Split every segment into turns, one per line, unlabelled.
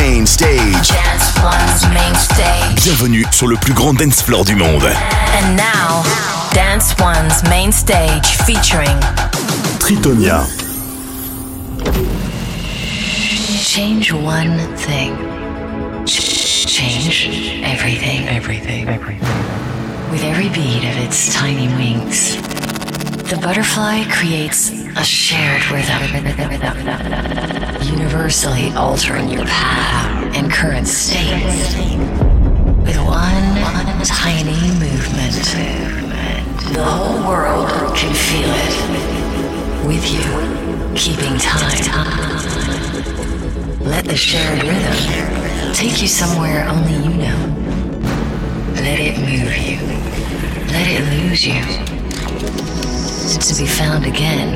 main stage.
Dance One's main stage.
Bienvenue sur le plus grand dance floor du monde.
And now, Dance One's main stage featuring
Tritonia.
Change one thing. Ch- Change everything.
Everything, everything.
With every beat of its tiny wings, the butterfly creates a shared rhythm, universally altering your path and current state. With one tiny movement, the whole world can feel it. With you, keeping time. Let the shared rhythm take you somewhere only you know. Let it move you. Let it lose you. To be found again.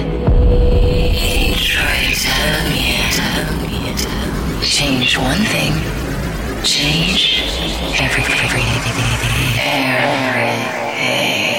Change one thing. Change everything. Everything.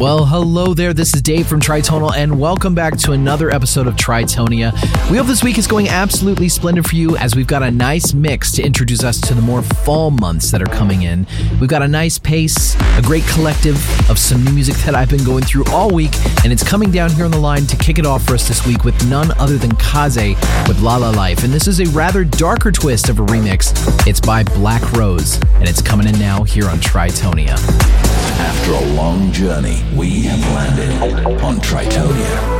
Well, hello there. This is Dave from Tritonal, and welcome back to another episode of Tritonia. We hope this week is going absolutely splendid for you as we've got a nice mix to introduce us to the more fall months that are coming in. We've got a nice pace, a great collective of some new music that I've been going through all week, and it's coming down here on the line to kick it off for us this week with none other than Kaze with La La Life. And this is a rather darker twist of a remix. It's by Black Rose, and it's coming in now here on Tritonia.
After a long journey, we have landed on Tritonia.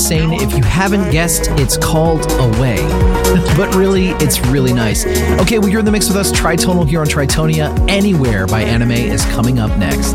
Sane. If you haven't guessed, it's called Away. but really, it's really nice. Okay, well, you're in the mix with us. Tritonal here on Tritonia. Anywhere by Anime is coming up next.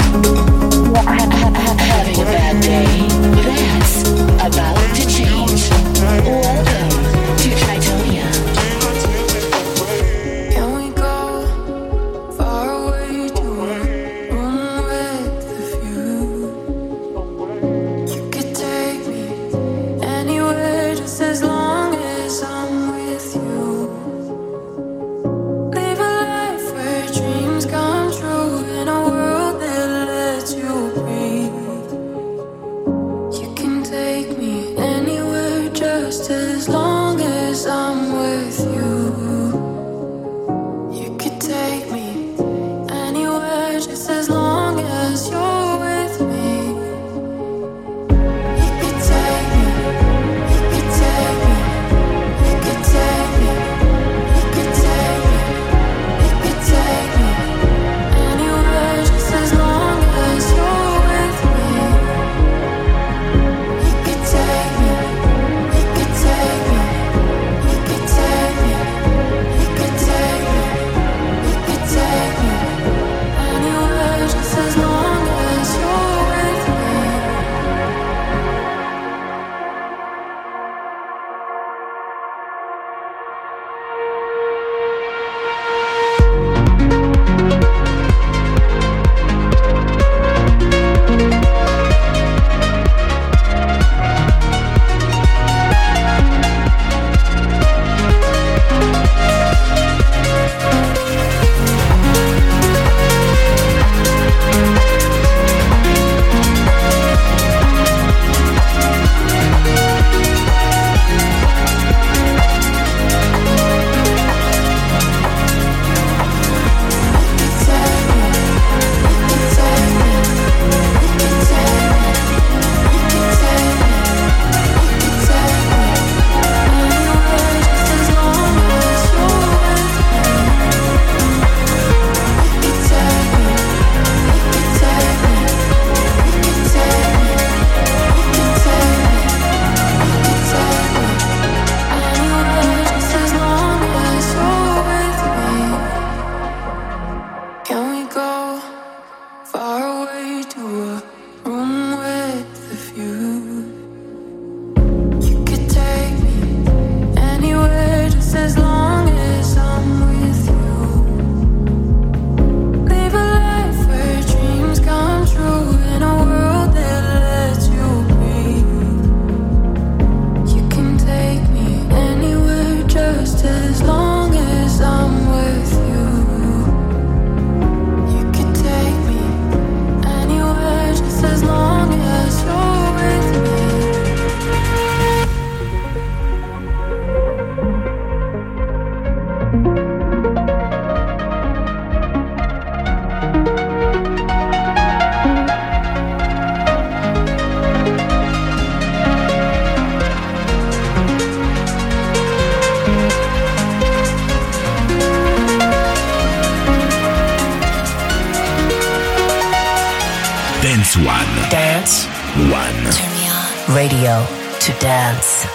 Dance.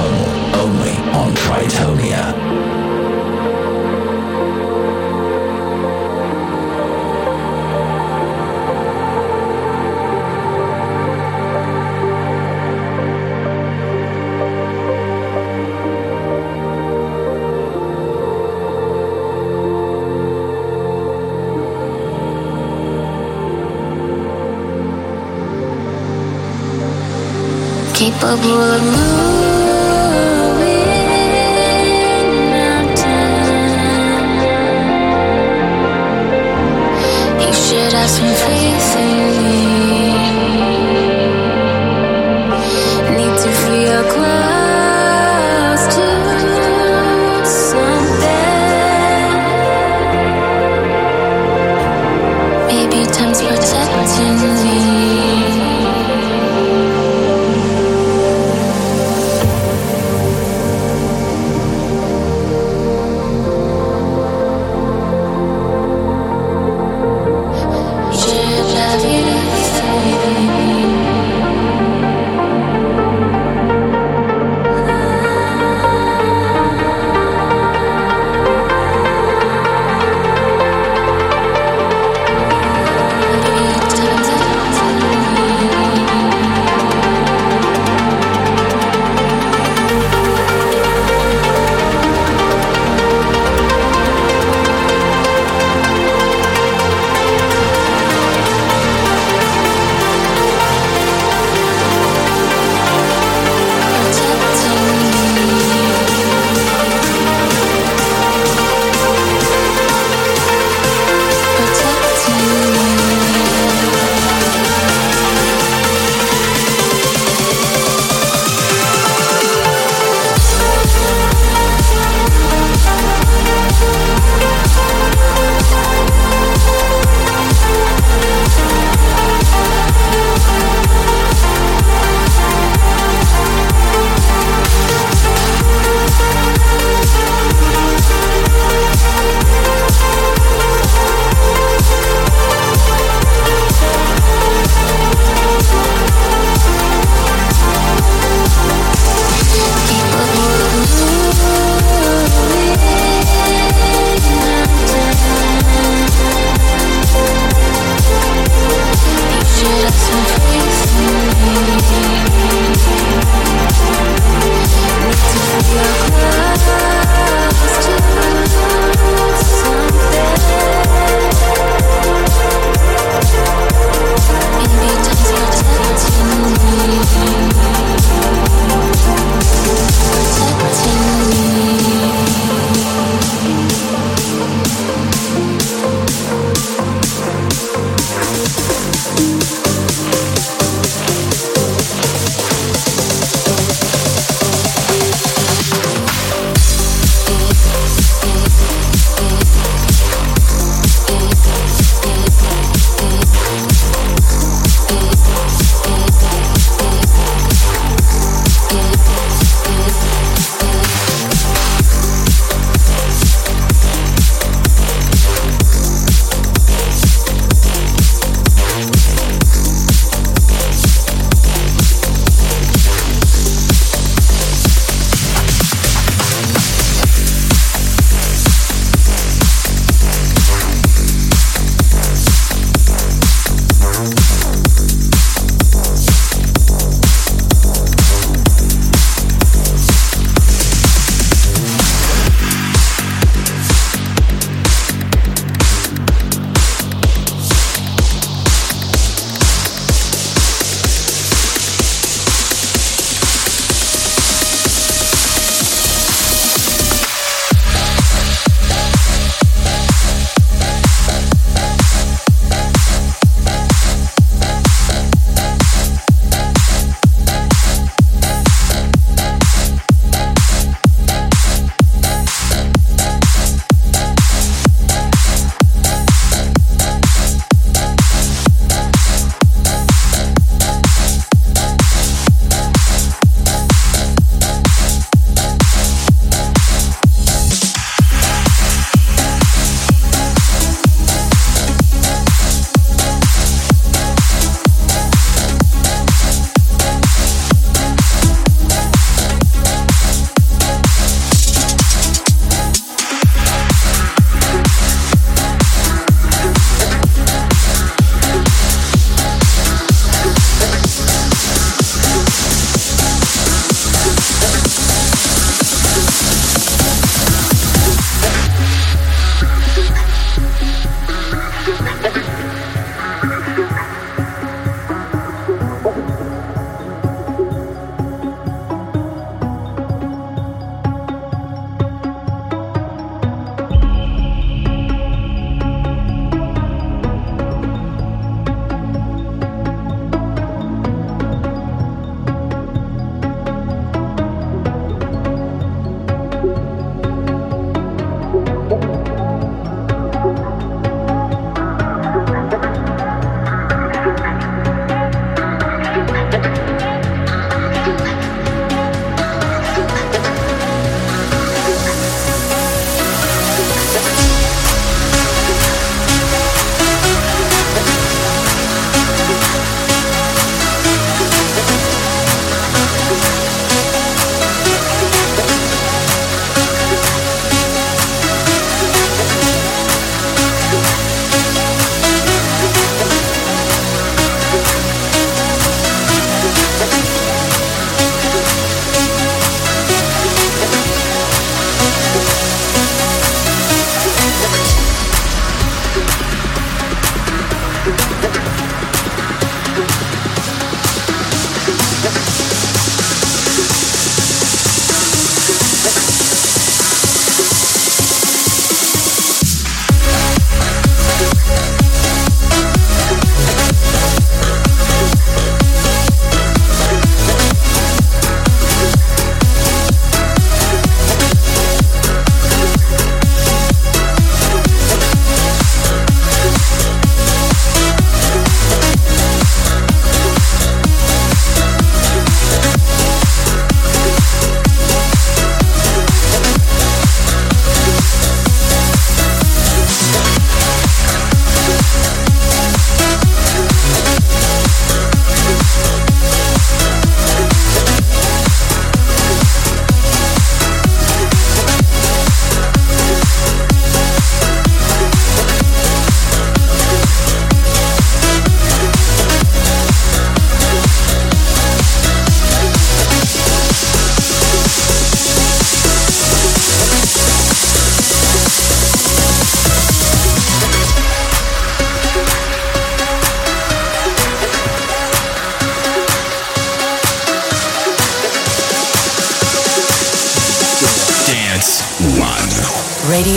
of moving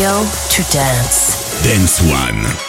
Radio to dance.
Dance One.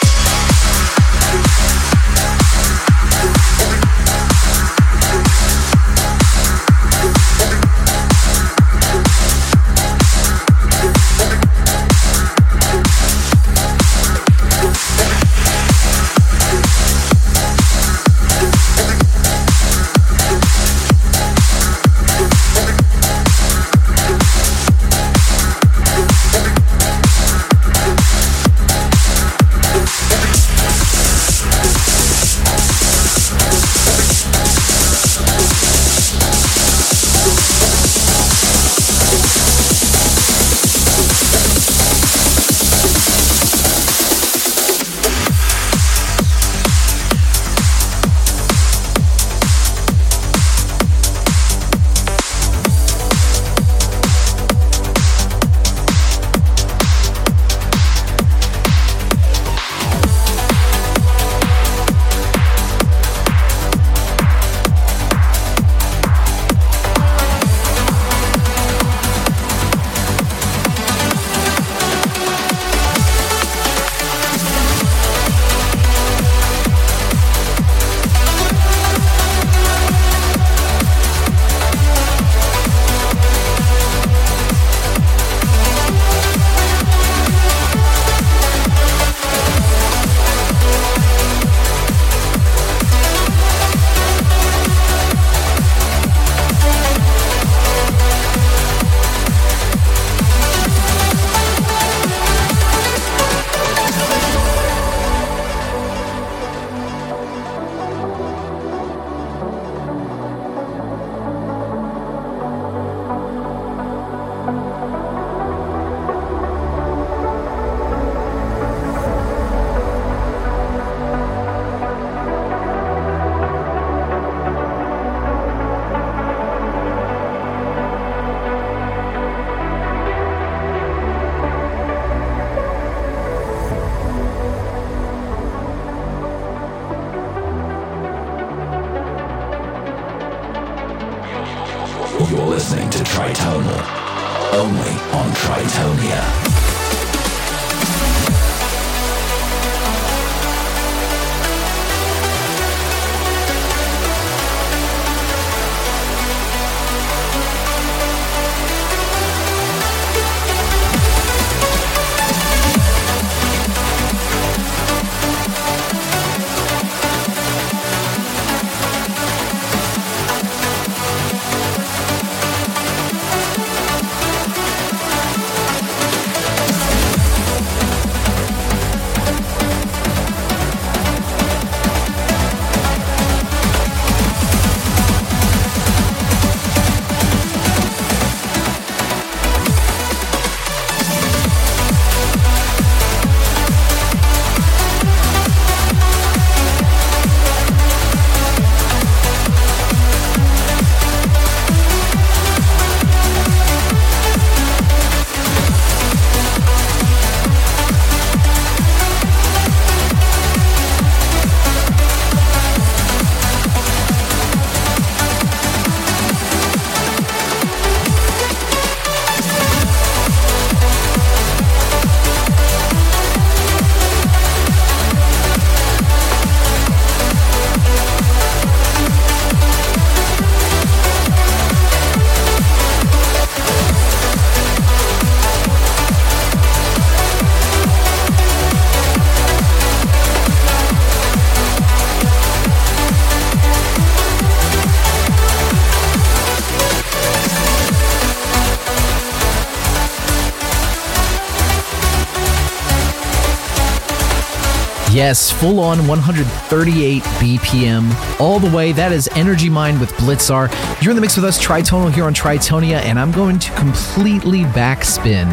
Yes, full on 138 BPM all the way. That is Energy Mind with Blitzar. You're in the mix with us, Tritonal, here on Tritonia, and I'm going to completely backspin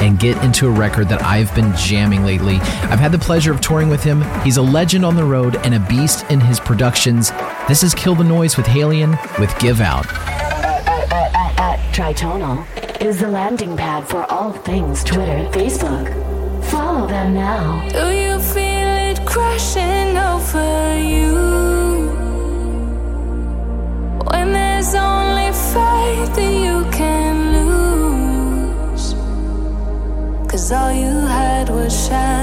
and get into a record that I've been jamming lately. I've had the pleasure of touring with him. He's a legend on the road and a beast in his productions. This is Kill the Noise with Halion with Give Out.
Tritonal is the landing pad for all things Twitter, Facebook. Follow them now. shine.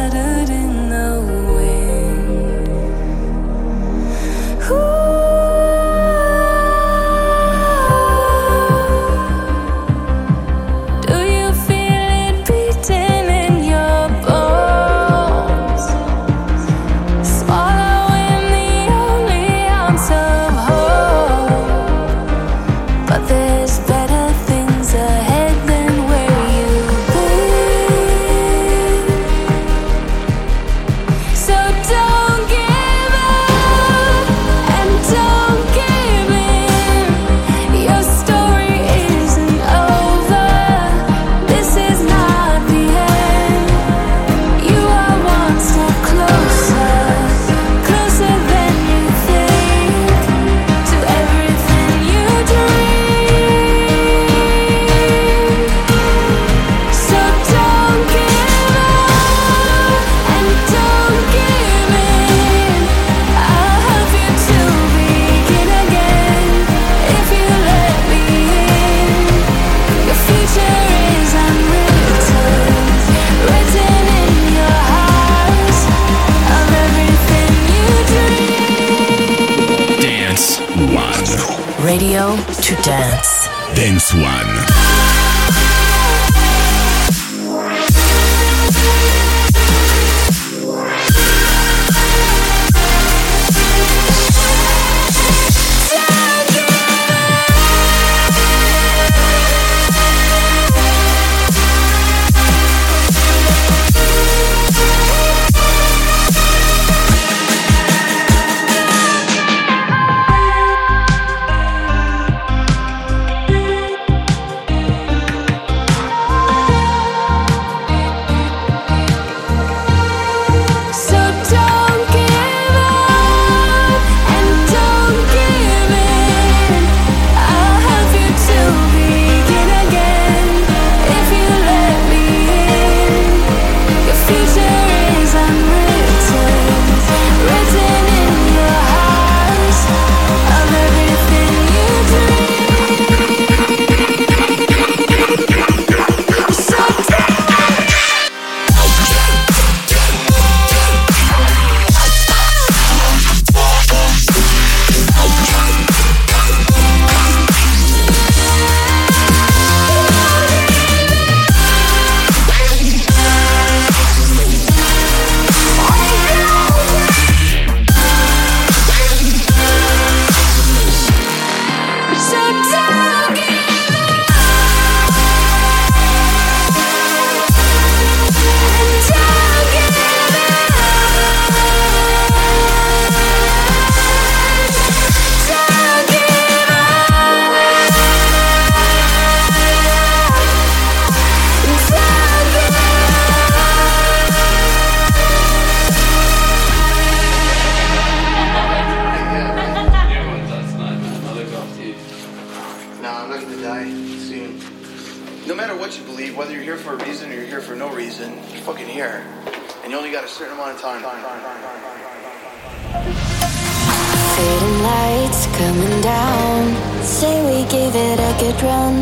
coming down. Say we gave it a good run.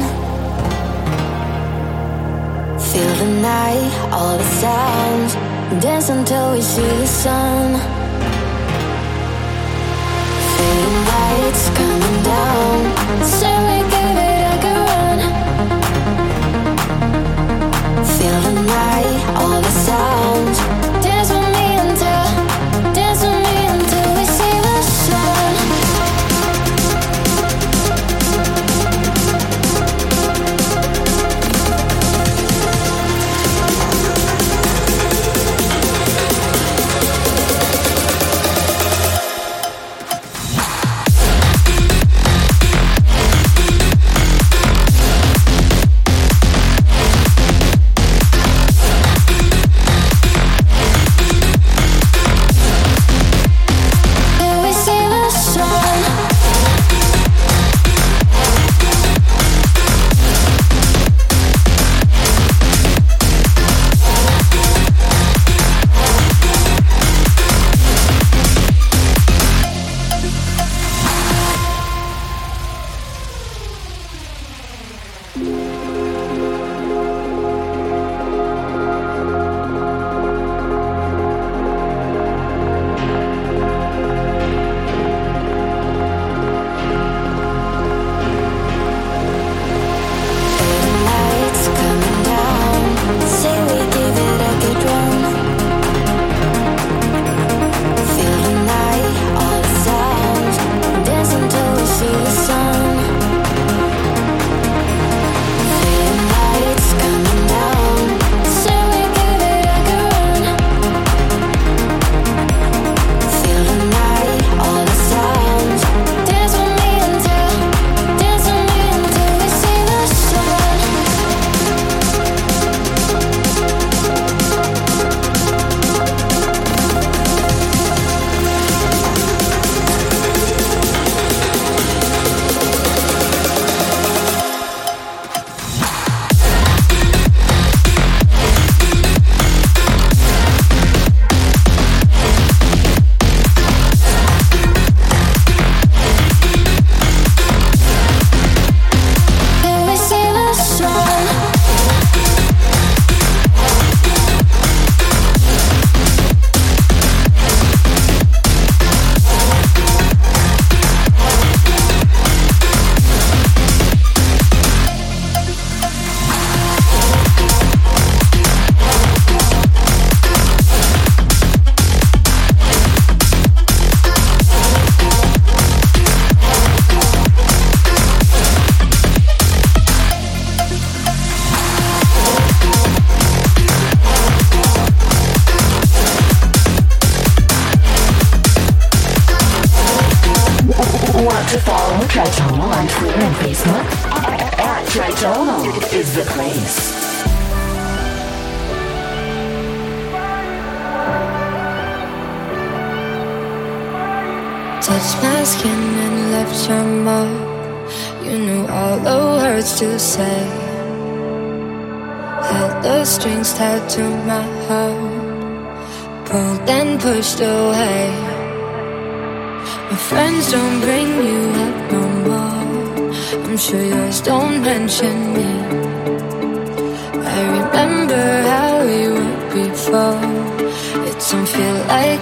Feel the night, all the sounds. Dance until we see the sun. Fading lights coming down. Say we gave it a good run. Feel the night, all the sounds. My friends don't bring you up no more. I'm sure yours don't mention me. I remember how we were before. It don't feel like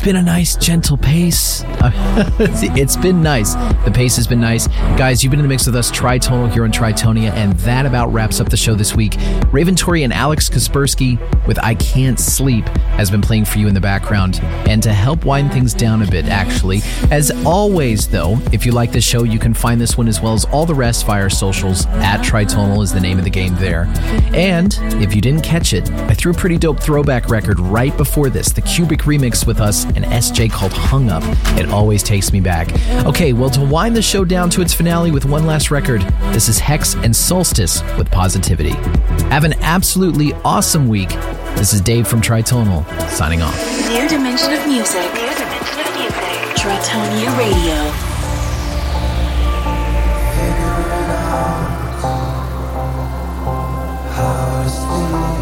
It's been a nice, gentle pace. it's been nice. The pace has been nice. Guys, you've been in the mix with us, Tritonal here on Tritonia, and that about wraps up the show this week. Raven Tori and Alex Kaspersky with I Can't Sleep has been playing for you in the background. And to help wind things down a bit, actually, as always, though, if you like this show, you can find this one as well as all the rest via our socials. At Tritonal is the name of the game there. And if you didn't catch it, I threw a pretty dope throwback record right before this, the Cubic remix with us and SJ called Hung Up. It always takes me back. Okay, well, to wind the show down to its finale with one last record, this is Hex and Solstice with Positivity. Have an absolutely awesome week. This is Dave from Tritonal, signing off.
New dimension of music. New dimension of music. Tritonia Radio. how to sleep.